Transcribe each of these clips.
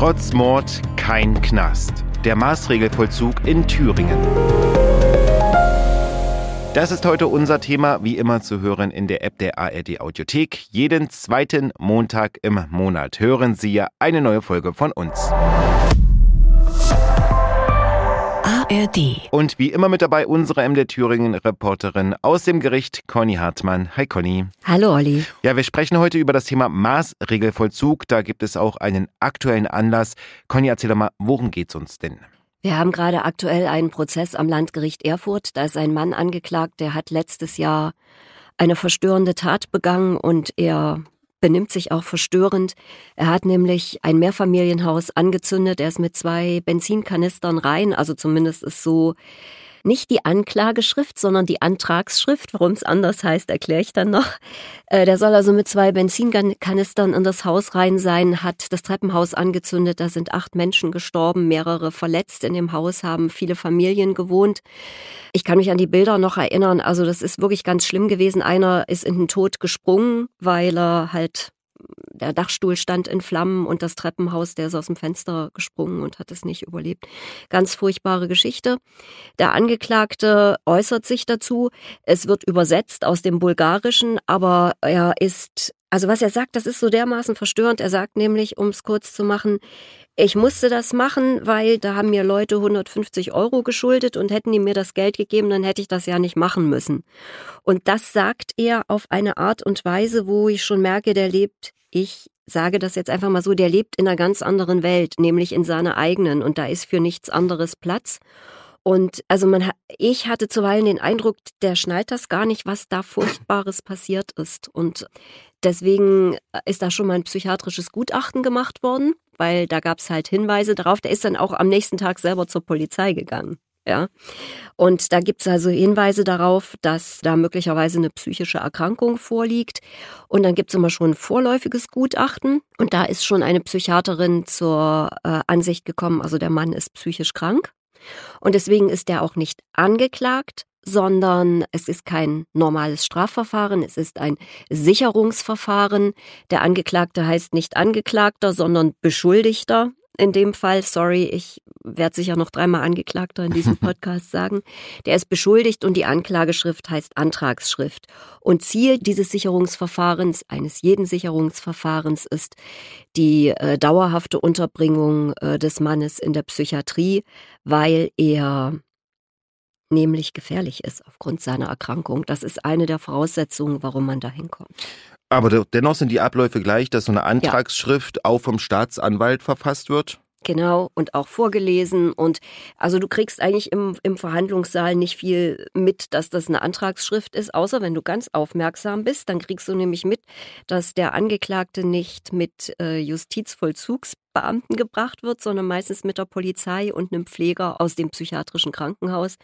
Trotz Mord kein Knast. Der Maßregelvollzug in Thüringen. Das ist heute unser Thema, wie immer zu hören in der App der ARD Audiothek. Jeden zweiten Montag im Monat hören Sie ja eine neue Folge von uns. ARD. Und wie immer mit dabei unsere MD Thüringen Reporterin aus dem Gericht, Conny Hartmann. Hi Conny. Hallo Olli. Ja, wir sprechen heute über das Thema Maßregelvollzug. Da gibt es auch einen aktuellen Anlass. Conny, erzähl doch mal, worum geht's uns denn? Wir haben gerade aktuell einen Prozess am Landgericht Erfurt. Da ist ein Mann angeklagt, der hat letztes Jahr eine verstörende Tat begangen und er benimmt sich auch verstörend. Er hat nämlich ein Mehrfamilienhaus angezündet. Er ist mit zwei Benzinkanistern rein. Also zumindest ist so nicht die Anklageschrift, sondern die Antragsschrift. Warum es anders heißt, erkläre ich dann noch. Äh, der soll also mit zwei Benzinkanistern in das Haus rein sein, hat das Treppenhaus angezündet. Da sind acht Menschen gestorben, mehrere verletzt. In dem Haus haben viele Familien gewohnt. Ich kann mich an die Bilder noch erinnern. Also das ist wirklich ganz schlimm gewesen. Einer ist in den Tod gesprungen, weil er halt der Dachstuhl stand in Flammen und das Treppenhaus, der ist aus dem Fenster gesprungen und hat es nicht überlebt. Ganz furchtbare Geschichte. Der Angeklagte äußert sich dazu. Es wird übersetzt aus dem Bulgarischen, aber er ist also was er sagt, das ist so dermaßen verstörend. Er sagt nämlich, um es kurz zu machen, ich musste das machen, weil da haben mir Leute 150 Euro geschuldet und hätten die mir das Geld gegeben, dann hätte ich das ja nicht machen müssen. Und das sagt er auf eine Art und Weise, wo ich schon merke, der lebt, ich sage das jetzt einfach mal so, der lebt in einer ganz anderen Welt, nämlich in seiner eigenen und da ist für nichts anderes Platz. Und also man, ich hatte zuweilen den Eindruck, der schnallt das gar nicht, was da Furchtbares passiert ist. Und deswegen ist da schon mal ein psychiatrisches Gutachten gemacht worden, weil da gab es halt Hinweise darauf. Der ist dann auch am nächsten Tag selber zur Polizei gegangen. Ja. Und da gibt es also Hinweise darauf, dass da möglicherweise eine psychische Erkrankung vorliegt. Und dann gibt es immer schon ein vorläufiges Gutachten. Und da ist schon eine Psychiaterin zur äh, Ansicht gekommen, also der Mann ist psychisch krank. Und deswegen ist er auch nicht angeklagt, sondern es ist kein normales Strafverfahren, es ist ein Sicherungsverfahren. Der Angeklagte heißt nicht Angeklagter, sondern Beschuldigter in dem Fall, sorry, ich werde sicher noch dreimal Angeklagter in diesem Podcast sagen, der ist beschuldigt und die Anklageschrift heißt Antragsschrift. Und Ziel dieses Sicherungsverfahrens, eines jeden Sicherungsverfahrens, ist die äh, dauerhafte Unterbringung äh, des Mannes in der Psychiatrie, weil er nämlich gefährlich ist aufgrund seiner Erkrankung. Das ist eine der Voraussetzungen, warum man da hinkommt. Aber dennoch sind die Abläufe gleich, dass so eine Antragsschrift ja. auch vom Staatsanwalt verfasst wird? Genau, und auch vorgelesen. Und also du kriegst eigentlich im, im Verhandlungssaal nicht viel mit, dass das eine Antragsschrift ist, außer wenn du ganz aufmerksam bist, dann kriegst du nämlich mit, dass der Angeklagte nicht mit äh, Justizvollzugsbeamten gebracht wird, sondern meistens mit der Polizei und einem Pfleger aus dem psychiatrischen Krankenhaus,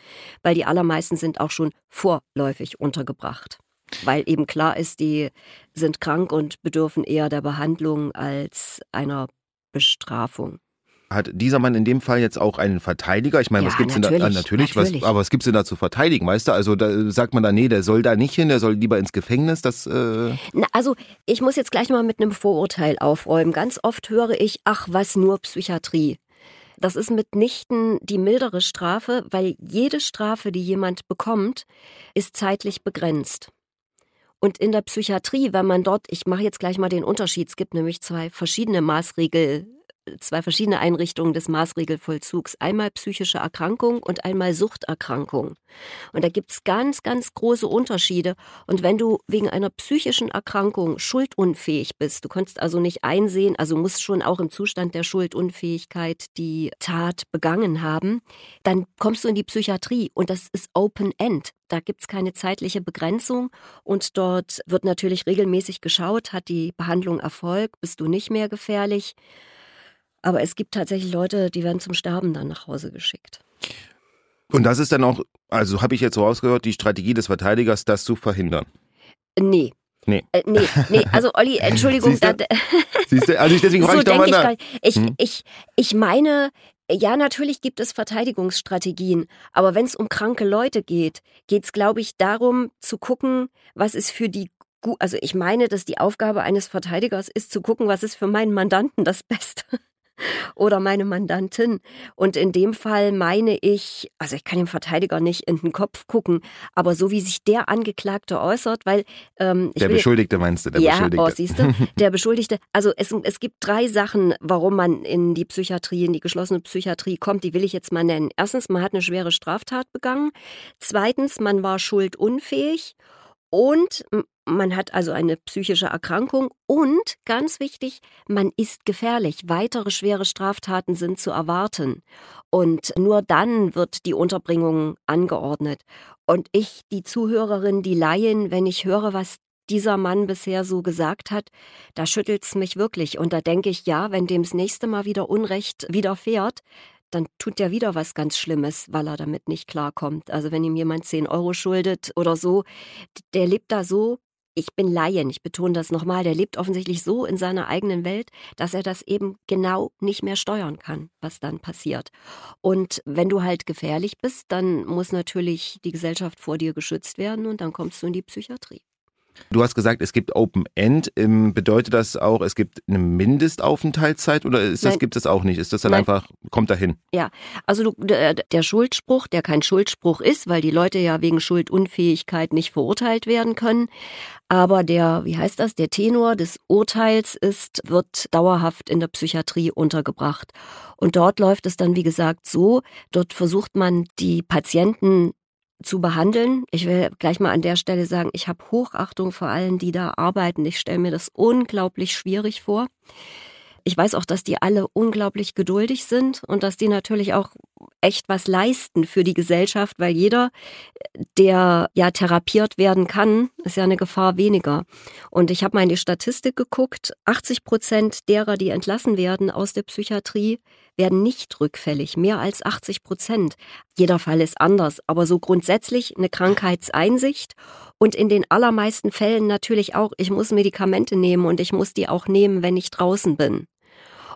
weil die allermeisten sind auch schon vorläufig untergebracht weil eben klar ist, die sind krank und bedürfen eher der Behandlung als einer Bestrafung. Hat dieser Mann in dem Fall jetzt auch einen Verteidiger? Ich meine, ja, was gibt's natürlich, denn da? Natürlich, natürlich. Was, aber was gibt's denn da zu verteidigen, weißt du? Also da sagt man da, nee, der soll da nicht hin, der soll lieber ins Gefängnis. Das, äh Na, also ich muss jetzt gleich mal mit einem Vorurteil aufräumen. Ganz oft höre ich, ach, was nur Psychiatrie. Das ist mitnichten die mildere Strafe, weil jede Strafe, die jemand bekommt, ist zeitlich begrenzt. Und in der Psychiatrie, wenn man dort, ich mache jetzt gleich mal den Unterschied, es gibt nämlich zwei verschiedene Maßregel, zwei verschiedene Einrichtungen des Maßregelvollzugs. Einmal psychische Erkrankung und einmal Suchterkrankung. Und da gibt es ganz, ganz große Unterschiede. Und wenn du wegen einer psychischen Erkrankung schuldunfähig bist, du kannst also nicht einsehen, also musst schon auch im Zustand der Schuldunfähigkeit die Tat begangen haben, dann kommst du in die Psychiatrie und das ist Open End. Da gibt es keine zeitliche Begrenzung und dort wird natürlich regelmäßig geschaut, hat die Behandlung Erfolg, bist du nicht mehr gefährlich. Aber es gibt tatsächlich Leute, die werden zum Sterben dann nach Hause geschickt. Und das ist dann auch, also habe ich jetzt so rausgehört, die Strategie des Verteidigers, das zu verhindern? Nee. Nee. Äh, nee, nee, also Olli, Entschuldigung. Siehste? Da, Siehste? Also ich, deswegen so ich doch mal ich, ich, hm? ich, ich meine, ja, natürlich gibt es Verteidigungsstrategien, aber wenn es um kranke Leute geht, geht es, glaube ich, darum zu gucken, was ist für die also ich meine, dass die Aufgabe eines Verteidigers ist zu gucken, was ist für meinen Mandanten das Beste. Oder meine Mandantin. Und in dem Fall meine ich, also ich kann dem Verteidiger nicht in den Kopf gucken, aber so wie sich der Angeklagte äußert, weil ähm, der Beschuldigte meinst du, der ja, Beschuldigte. Oh, siehst du, der Beschuldigte. Also es, es gibt drei Sachen, warum man in die Psychiatrie, in die geschlossene Psychiatrie kommt. Die will ich jetzt mal nennen. Erstens, man hat eine schwere Straftat begangen. Zweitens, man war schuldunfähig. Und man hat also eine psychische Erkrankung und ganz wichtig, man ist gefährlich. Weitere schwere Straftaten sind zu erwarten. Und nur dann wird die Unterbringung angeordnet. Und ich, die Zuhörerin, die Laien, wenn ich höre, was dieser Mann bisher so gesagt hat, da schüttelt's mich wirklich. Und da denke ich, ja, wenn dem das nächste Mal wieder Unrecht widerfährt, dann tut der wieder was ganz Schlimmes, weil er damit nicht klarkommt. Also wenn ihm jemand 10 Euro schuldet oder so, der lebt da so ich bin Laien, ich betone das nochmal, der lebt offensichtlich so in seiner eigenen Welt, dass er das eben genau nicht mehr steuern kann, was dann passiert. Und wenn du halt gefährlich bist, dann muss natürlich die Gesellschaft vor dir geschützt werden und dann kommst du in die Psychiatrie. Du hast gesagt, es gibt Open End. Ähm, bedeutet das auch, es gibt eine Mindestaufenthaltszeit oder ist das, gibt es auch nicht? Ist das dann Nein. einfach, kommt dahin? Ja, also du, der, der Schuldspruch, der kein Schuldspruch ist, weil die Leute ja wegen Schuldunfähigkeit nicht verurteilt werden können. Aber der, wie heißt das, der Tenor des Urteils ist, wird dauerhaft in der Psychiatrie untergebracht. Und dort läuft es dann, wie gesagt, so, dort versucht man die Patienten zu behandeln. Ich will gleich mal an der Stelle sagen, ich habe Hochachtung vor allen, die da arbeiten. Ich stelle mir das unglaublich schwierig vor. Ich weiß auch, dass die alle unglaublich geduldig sind und dass die natürlich auch echt was leisten für die Gesellschaft, weil jeder, der ja therapiert werden kann, ist ja eine Gefahr weniger. Und ich habe mal in die Statistik geguckt, 80 Prozent derer, die entlassen werden aus der Psychiatrie, werden nicht rückfällig, mehr als 80 Prozent. Jeder Fall ist anders, aber so grundsätzlich eine Krankheitseinsicht und in den allermeisten Fällen natürlich auch, ich muss Medikamente nehmen und ich muss die auch nehmen, wenn ich draußen bin.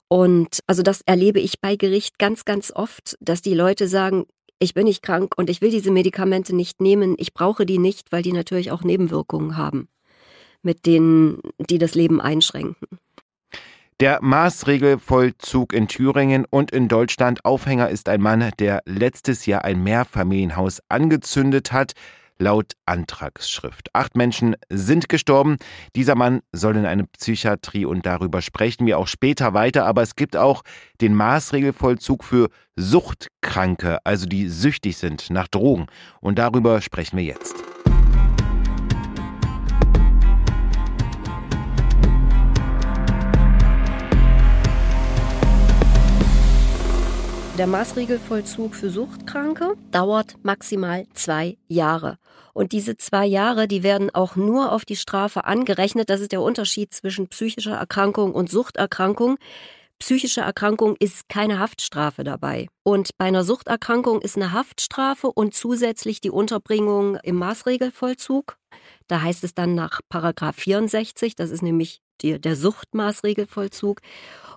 Und also das erlebe ich bei Gericht ganz, ganz oft, dass die Leute sagen, ich bin nicht krank und ich will diese Medikamente nicht nehmen, ich brauche die nicht, weil die natürlich auch Nebenwirkungen haben, mit denen die das Leben einschränken. Der Maßregelvollzug in Thüringen und in Deutschland Aufhänger ist ein Mann, der letztes Jahr ein Mehrfamilienhaus angezündet hat laut Antragsschrift. Acht Menschen sind gestorben. Dieser Mann soll in eine Psychiatrie und darüber sprechen wir auch später weiter. Aber es gibt auch den Maßregelvollzug für Suchtkranke, also die süchtig sind nach Drogen. Und darüber sprechen wir jetzt. Der Maßregelvollzug für Suchtkranke dauert maximal zwei Jahre. Und diese zwei Jahre, die werden auch nur auf die Strafe angerechnet. Das ist der Unterschied zwischen psychischer Erkrankung und Suchterkrankung. Psychische Erkrankung ist keine Haftstrafe dabei. Und bei einer Suchterkrankung ist eine Haftstrafe und zusätzlich die Unterbringung im Maßregelvollzug. Da heißt es dann nach Paragraph 64, das ist nämlich die, der Suchtmaßregelvollzug.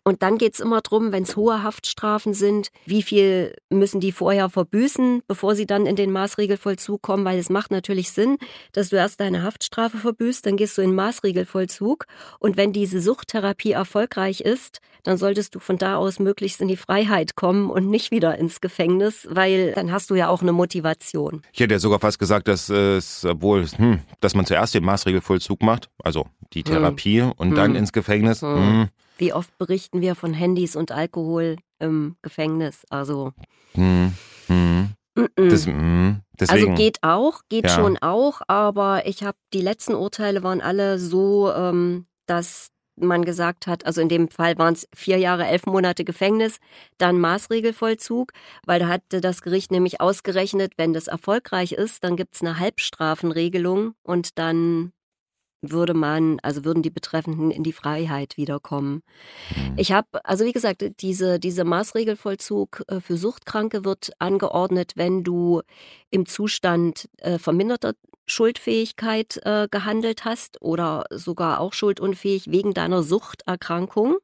Und dann geht's immer drum, wenn es hohe Haftstrafen sind, wie viel müssen die vorher verbüßen, bevor sie dann in den Maßregelvollzug kommen, weil es macht natürlich Sinn, dass du erst deine Haftstrafe verbüßt, dann gehst du in den Maßregelvollzug. Und wenn diese Suchttherapie erfolgreich ist, dann solltest du von da aus möglichst in die Freiheit kommen und nicht wieder ins Gefängnis, weil dann hast du ja auch eine Motivation. Ich hätte ja sogar fast gesagt, dass es wohl, hm, dass man zuerst den Maßregelvollzug macht, also die hm. Therapie hm. und hm. dann ins Gefängnis. Hm. hm. Wie oft berichten wir von Handys und Alkohol im Gefängnis? Also. Hm, hm. Das, mm, also geht auch, geht ja. schon auch, aber ich habe die letzten Urteile waren alle so, ähm, dass man gesagt hat, also in dem Fall waren es vier Jahre, elf Monate Gefängnis, dann Maßregelvollzug, weil da hatte das Gericht nämlich ausgerechnet, wenn das erfolgreich ist, dann gibt es eine Halbstrafenregelung und dann würde man, also würden die Betreffenden in die Freiheit wiederkommen. Mhm. Ich habe, also wie gesagt, diese, diese Maßregelvollzug äh, für Suchtkranke wird angeordnet, wenn du im Zustand äh, verminderter Schuldfähigkeit äh, gehandelt hast oder sogar auch schuldunfähig wegen deiner Suchterkrankung.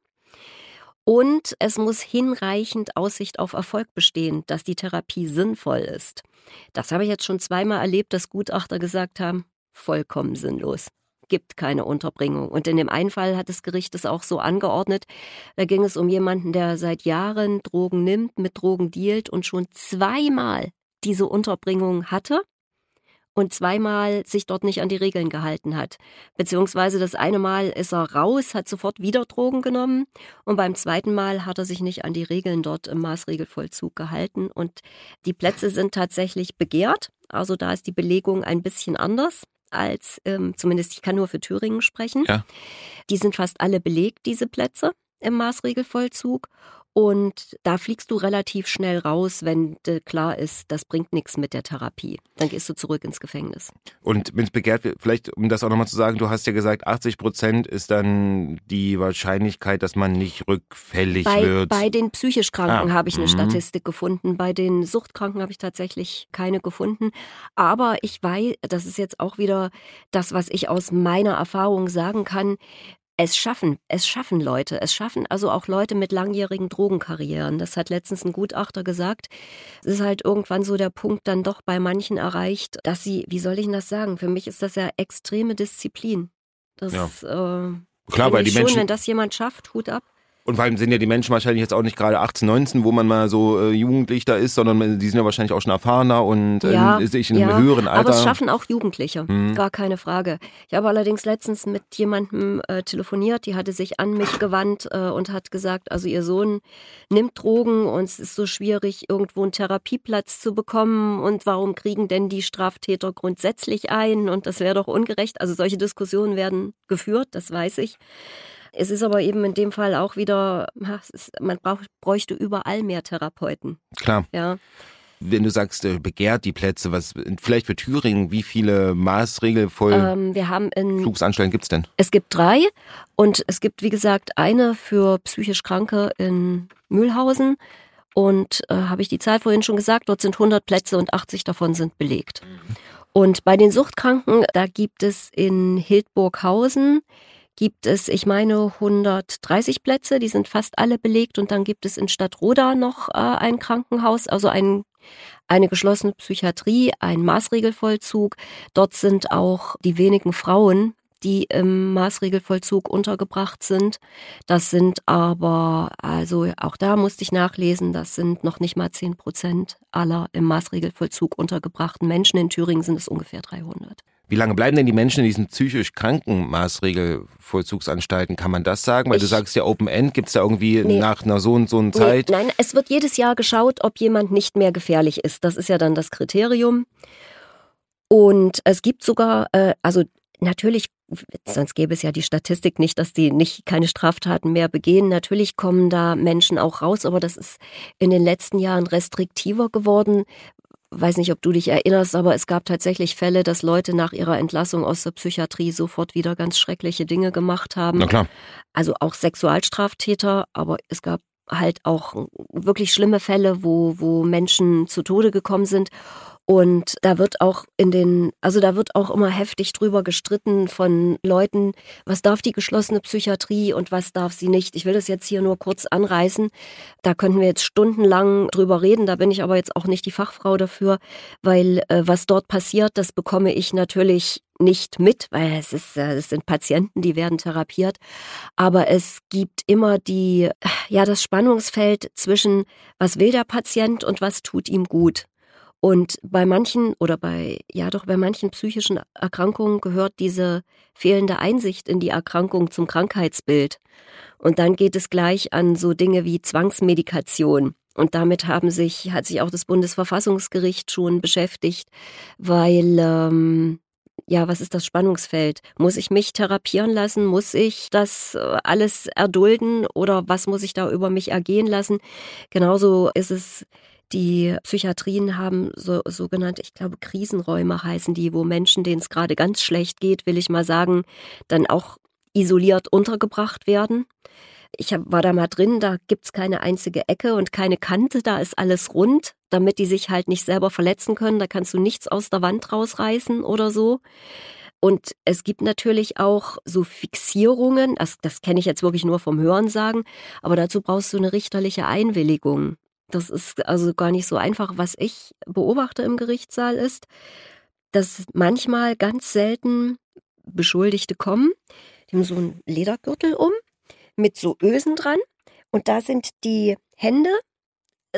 Und es muss hinreichend Aussicht auf Erfolg bestehen, dass die Therapie sinnvoll ist. Das habe ich jetzt schon zweimal erlebt, dass Gutachter gesagt haben, vollkommen sinnlos gibt keine Unterbringung. Und in dem einen Fall hat das Gericht es auch so angeordnet. Da ging es um jemanden, der seit Jahren Drogen nimmt, mit Drogen dealt und schon zweimal diese Unterbringung hatte und zweimal sich dort nicht an die Regeln gehalten hat. Beziehungsweise das eine Mal ist er raus, hat sofort wieder Drogen genommen und beim zweiten Mal hat er sich nicht an die Regeln dort im Maßregelvollzug gehalten und die Plätze sind tatsächlich begehrt. Also da ist die Belegung ein bisschen anders als, ähm, zumindest ich kann nur für Thüringen sprechen. Ja. Die sind fast alle belegt, diese Plätze im Maßregelvollzug. Und da fliegst du relativ schnell raus, wenn klar ist, das bringt nichts mit der Therapie. Dann gehst du zurück ins Gefängnis. Und wenn es begehrt wird, vielleicht um das auch nochmal zu sagen, du hast ja gesagt, 80 Prozent ist dann die Wahrscheinlichkeit, dass man nicht rückfällig bei, wird. Bei den psychisch Kranken ah. habe ich eine mhm. Statistik gefunden. Bei den Suchtkranken habe ich tatsächlich keine gefunden. Aber ich weiß, das ist jetzt auch wieder das, was ich aus meiner Erfahrung sagen kann es schaffen, es schaffen Leute, es schaffen also auch Leute mit langjährigen Drogenkarrieren. Das hat letztens ein Gutachter gesagt. Es ist halt irgendwann so der Punkt dann doch bei manchen erreicht, dass sie, wie soll ich denn das sagen? Für mich ist das ja extreme Disziplin. Das ja. äh, Klar, weil die schon, Menschen, wenn das jemand schafft, Hut ab. Und vor allem sind ja die Menschen wahrscheinlich jetzt auch nicht gerade 18, 19, wo man mal so äh, jugendlich da ist, sondern die sind ja wahrscheinlich auch schon erfahrener und äh, ja, in einem ja, höheren Alter. Aber es schaffen auch Jugendliche, hm. gar keine Frage. Ich habe allerdings letztens mit jemandem äh, telefoniert, die hatte sich an mich gewandt äh, und hat gesagt, also ihr Sohn nimmt Drogen und es ist so schwierig, irgendwo einen Therapieplatz zu bekommen und warum kriegen denn die Straftäter grundsätzlich ein und das wäre doch ungerecht. Also solche Diskussionen werden geführt, das weiß ich. Es ist aber eben in dem Fall auch wieder, ist, man brauch, bräuchte überall mehr Therapeuten. Klar. Ja. Wenn du sagst, äh, begehrt die Plätze, was vielleicht für Thüringen, wie viele Maßregelvoll ähm, wir haben in, Flugsanstalten gibt es denn? Es gibt drei und es gibt, wie gesagt, eine für psychisch Kranke in Mühlhausen. Und äh, habe ich die Zahl vorhin schon gesagt, dort sind 100 Plätze und 80 davon sind belegt. Mhm. Und bei den Suchtkranken, da gibt es in Hildburghausen gibt es, ich meine, 130 Plätze, die sind fast alle belegt und dann gibt es in Stadtroda noch äh, ein Krankenhaus, also ein, eine geschlossene Psychiatrie, ein Maßregelvollzug. Dort sind auch die wenigen Frauen, die im Maßregelvollzug untergebracht sind. Das sind aber, also auch da musste ich nachlesen, das sind noch nicht mal 10 Prozent aller im Maßregelvollzug untergebrachten Menschen. In Thüringen sind es ungefähr 300. Wie lange bleiben denn die Menschen in diesen psychisch kranken Maßregelvollzugsanstalten? Kann man das sagen? Weil ich, du sagst ja Open End, gibt es da irgendwie nee, nach einer so und so einer Zeit? Nee, nein, es wird jedes Jahr geschaut, ob jemand nicht mehr gefährlich ist. Das ist ja dann das Kriterium. Und es gibt sogar, äh, also natürlich, sonst gäbe es ja die Statistik nicht, dass die nicht keine Straftaten mehr begehen. Natürlich kommen da Menschen auch raus, aber das ist in den letzten Jahren restriktiver geworden, weiß nicht, ob du dich erinnerst, aber es gab tatsächlich Fälle, dass Leute nach ihrer Entlassung aus der Psychiatrie sofort wieder ganz schreckliche Dinge gemacht haben. Na klar. Also auch Sexualstraftäter, aber es gab halt auch wirklich schlimme Fälle, wo, wo Menschen zu Tode gekommen sind. Und da wird auch in den, also da wird auch immer heftig drüber gestritten von Leuten, was darf die geschlossene Psychiatrie und was darf sie nicht. Ich will das jetzt hier nur kurz anreißen. Da könnten wir jetzt stundenlang drüber reden. Da bin ich aber jetzt auch nicht die Fachfrau dafür, weil äh, was dort passiert, das bekomme ich natürlich nicht mit, weil es ist, äh, es sind Patienten, die werden therapiert. Aber es gibt immer die, ja, das Spannungsfeld zwischen, was will der Patient und was tut ihm gut. Und bei manchen oder bei, ja doch, bei manchen psychischen Erkrankungen gehört diese fehlende Einsicht in die Erkrankung zum Krankheitsbild. Und dann geht es gleich an so Dinge wie Zwangsmedikation. Und damit haben sich, hat sich auch das Bundesverfassungsgericht schon beschäftigt, weil, ähm, ja, was ist das Spannungsfeld? Muss ich mich therapieren lassen? Muss ich das äh, alles erdulden oder was muss ich da über mich ergehen lassen? Genauso ist es die Psychiatrien haben so sogenannte, ich glaube, Krisenräume heißen die, wo Menschen, denen es gerade ganz schlecht geht, will ich mal sagen, dann auch isoliert untergebracht werden. Ich hab, war da mal drin, da gibt's keine einzige Ecke und keine Kante, da ist alles rund, damit die sich halt nicht selber verletzen können. Da kannst du nichts aus der Wand rausreißen oder so. Und es gibt natürlich auch so Fixierungen, das, das kenne ich jetzt wirklich nur vom Hören sagen, aber dazu brauchst du eine richterliche Einwilligung. Das ist also gar nicht so einfach. Was ich beobachte im Gerichtssaal ist, dass manchmal ganz selten Beschuldigte kommen, die haben so einen Ledergürtel um mit so Ösen dran und da sind die Hände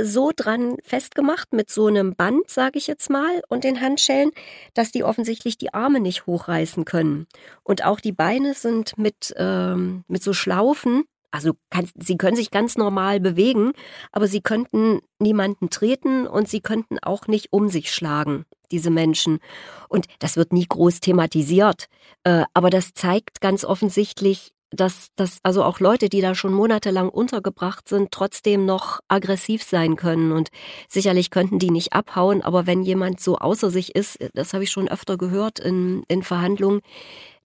so dran festgemacht mit so einem Band, sage ich jetzt mal, und den Handschellen, dass die offensichtlich die Arme nicht hochreißen können. Und auch die Beine sind mit, ähm, mit so Schlaufen. Also kann, sie können sich ganz normal bewegen, aber sie könnten niemanden treten und sie könnten auch nicht um sich schlagen, diese Menschen. Und das wird nie groß thematisiert. Äh, aber das zeigt ganz offensichtlich, dass, dass also auch Leute, die da schon monatelang untergebracht sind, trotzdem noch aggressiv sein können. Und sicherlich könnten die nicht abhauen, aber wenn jemand so außer sich ist, das habe ich schon öfter gehört in, in Verhandlungen,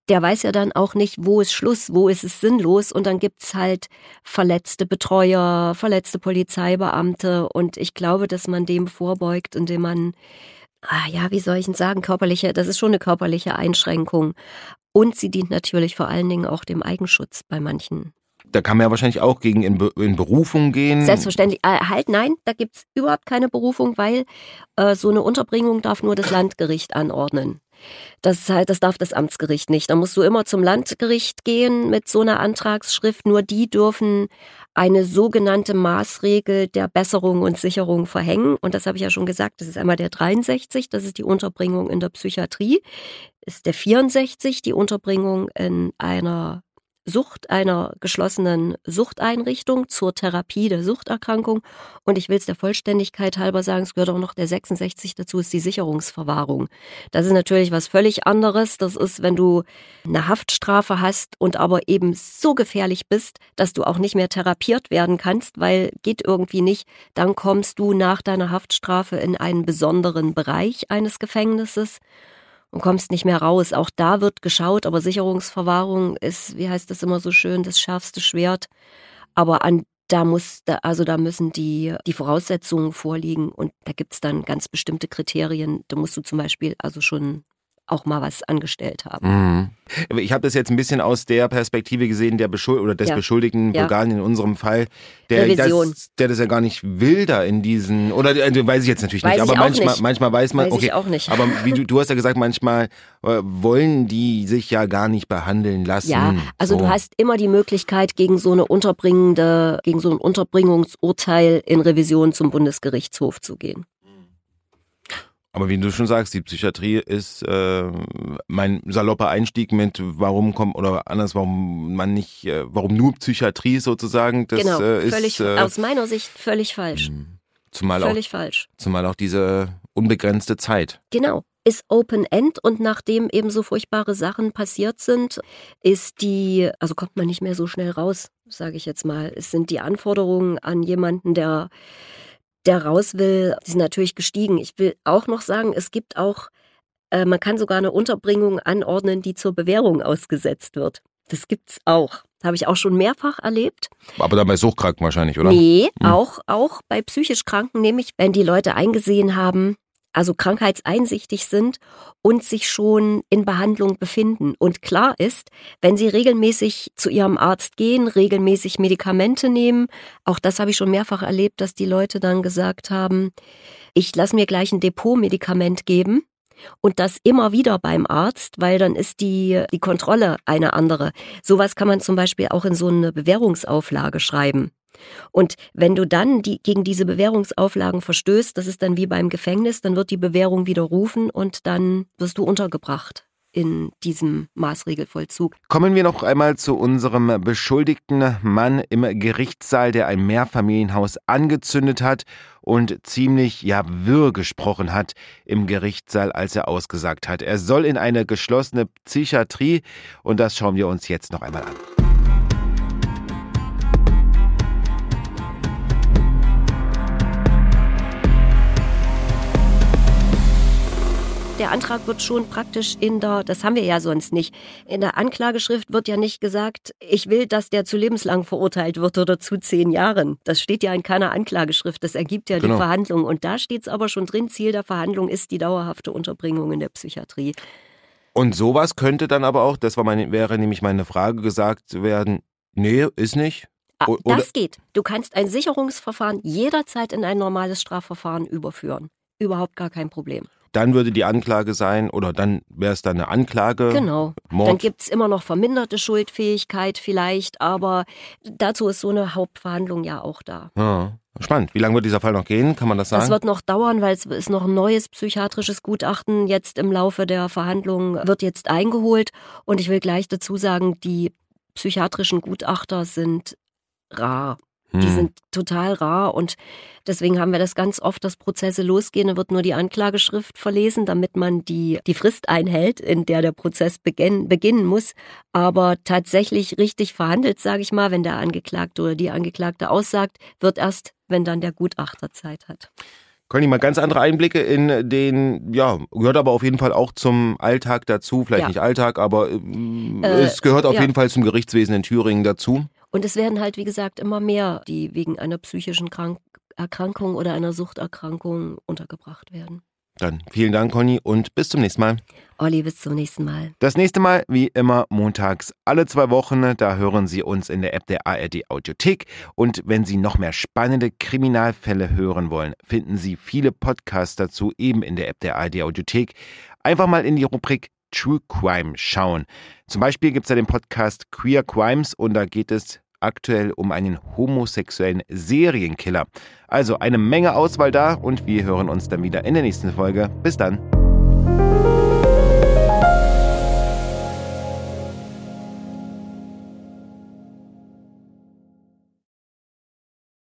der weiß ja dann auch nicht, wo ist Schluss, wo ist es sinnlos. Und dann gibt's halt verletzte Betreuer, verletzte Polizeibeamte. Und ich glaube, dass man dem vorbeugt, indem man ah ja, wie soll ich denn sagen, körperliche, das ist schon eine körperliche Einschränkung. Und sie dient natürlich vor allen Dingen auch dem Eigenschutz bei manchen. Da kann man ja wahrscheinlich auch gegen in, Be in Berufung gehen. Selbstverständlich. Äh, halt, nein, da gibt's überhaupt keine Berufung, weil äh, so eine Unterbringung darf nur das Landgericht anordnen. Das, halt, das darf das Amtsgericht nicht. Da musst du immer zum Landgericht gehen mit so einer Antragsschrift. Nur die dürfen eine sogenannte Maßregel der Besserung und Sicherung verhängen. Und das habe ich ja schon gesagt, das ist einmal der 63, das ist die Unterbringung in der Psychiatrie, ist der 64 die Unterbringung in einer Sucht einer geschlossenen Suchteinrichtung zur Therapie der Suchterkrankung. Und ich will es der Vollständigkeit halber sagen, es gehört auch noch der 66 dazu, ist die Sicherungsverwahrung. Das ist natürlich was völlig anderes. Das ist, wenn du eine Haftstrafe hast und aber eben so gefährlich bist, dass du auch nicht mehr therapiert werden kannst, weil geht irgendwie nicht, dann kommst du nach deiner Haftstrafe in einen besonderen Bereich eines Gefängnisses und kommst nicht mehr raus. Auch da wird geschaut, aber Sicherungsverwahrung ist, wie heißt das immer so schön, das schärfste Schwert. Aber an da muss, also da müssen die, die Voraussetzungen vorliegen und da gibt's dann ganz bestimmte Kriterien. Da musst du zum Beispiel also schon auch mal was angestellt haben. Mhm. Ich habe das jetzt ein bisschen aus der Perspektive gesehen, der Beschuld oder des ja. beschuldigten ja. Bulgaren in unserem Fall, der das, der das ja gar nicht will da in diesen oder also weiß ich jetzt natürlich weiß nicht, aber manchmal nicht. manchmal weiß man, weiß okay, auch nicht. aber wie du, du hast ja gesagt, manchmal äh, wollen die sich ja gar nicht behandeln lassen. Ja, also so. du hast immer die Möglichkeit gegen so eine unterbringende, gegen so ein Unterbringungsurteil in Revision zum Bundesgerichtshof zu gehen. Aber wie du schon sagst, die Psychiatrie ist äh, mein salopper Einstieg mit, warum kommt oder anders, warum man nicht, äh, warum nur Psychiatrie sozusagen. Das genau, äh, ist völlig, äh, aus meiner Sicht völlig falsch. Hm. Zumal völlig auch, falsch. Zumal auch diese unbegrenzte Zeit. Genau. Ist Open End und nachdem eben so furchtbare Sachen passiert sind, ist die, also kommt man nicht mehr so schnell raus, sage ich jetzt mal. Es sind die Anforderungen an jemanden, der der raus will, die sind natürlich gestiegen. Ich will auch noch sagen, es gibt auch, äh, man kann sogar eine Unterbringung anordnen, die zur Bewährung ausgesetzt wird. Das gibt's auch. Habe ich auch schon mehrfach erlebt. Aber dann bei Suchtkranken wahrscheinlich, oder? Nee, hm. auch, auch bei psychisch Kranken, nämlich wenn die Leute eingesehen haben, also krankheitseinsichtig sind und sich schon in Behandlung befinden. Und klar ist, wenn sie regelmäßig zu ihrem Arzt gehen, regelmäßig Medikamente nehmen, auch das habe ich schon mehrfach erlebt, dass die Leute dann gesagt haben, ich lasse mir gleich ein Depotmedikament geben. Und das immer wieder beim Arzt, weil dann ist die, die Kontrolle eine andere. Sowas kann man zum Beispiel auch in so eine Bewährungsauflage schreiben. Und wenn du dann die, gegen diese Bewährungsauflagen verstößt, das ist dann wie beim Gefängnis, dann wird die Bewährung widerrufen und dann wirst du untergebracht in diesem Maßregelvollzug. Kommen wir noch einmal zu unserem beschuldigten Mann im Gerichtssaal, der ein Mehrfamilienhaus angezündet hat und ziemlich ja wirr gesprochen hat im Gerichtssaal, als er ausgesagt hat. Er soll in eine geschlossene Psychiatrie und das schauen wir uns jetzt noch einmal an. Der Antrag wird schon praktisch in der, das haben wir ja sonst nicht, in der Anklageschrift wird ja nicht gesagt, ich will, dass der zu lebenslang verurteilt wird oder zu zehn Jahren. Das steht ja in keiner Anklageschrift, das ergibt ja genau. die Verhandlung. Und da steht es aber schon drin, Ziel der Verhandlung ist die dauerhafte Unterbringung in der Psychiatrie. Und sowas könnte dann aber auch, das war meine, wäre nämlich meine Frage, gesagt werden, nee, ist nicht. Ah, das geht. Du kannst ein Sicherungsverfahren jederzeit in ein normales Strafverfahren überführen. Überhaupt gar kein Problem. Dann würde die Anklage sein, oder dann wäre es dann eine Anklage. Genau. Mord. Dann gibt es immer noch verminderte Schuldfähigkeit vielleicht, aber dazu ist so eine Hauptverhandlung ja auch da. Ja. Spannend. Wie lange wird dieser Fall noch gehen? Kann man das sagen? Das wird noch dauern, weil es ist noch ein neues psychiatrisches Gutachten jetzt im Laufe der Verhandlungen wird jetzt eingeholt. Und ich will gleich dazu sagen, die psychiatrischen Gutachter sind rar. Die hm. sind total rar und deswegen haben wir das ganz oft, dass Prozesse losgehen, da wird nur die Anklageschrift verlesen, damit man die, die Frist einhält, in der der Prozess beginn, beginnen muss. Aber tatsächlich richtig verhandelt, sage ich mal, wenn der Angeklagte oder die Angeklagte aussagt, wird erst, wenn dann der Gutachter Zeit hat. Conny, mal ganz andere Einblicke in den, ja, gehört aber auf jeden Fall auch zum Alltag dazu. Vielleicht ja. nicht Alltag, aber äh, äh, es gehört auf ja. jeden Fall zum Gerichtswesen in Thüringen dazu. Und es werden halt, wie gesagt, immer mehr, die wegen einer psychischen Krank Erkrankung oder einer Suchterkrankung untergebracht werden. Dann vielen Dank, Conny, und bis zum nächsten Mal. Olli, bis zum nächsten Mal. Das nächste Mal, wie immer, montags alle zwei Wochen. Da hören Sie uns in der App der ARD Audiothek. Und wenn Sie noch mehr spannende Kriminalfälle hören wollen, finden Sie viele Podcasts dazu eben in der App der ARD Audiothek. Einfach mal in die Rubrik True Crime schauen. Zum Beispiel gibt es da den Podcast Queer Crimes und da geht es aktuell um einen homosexuellen Serienkiller. Also eine Menge Auswahl da und wir hören uns dann wieder in der nächsten Folge. Bis dann.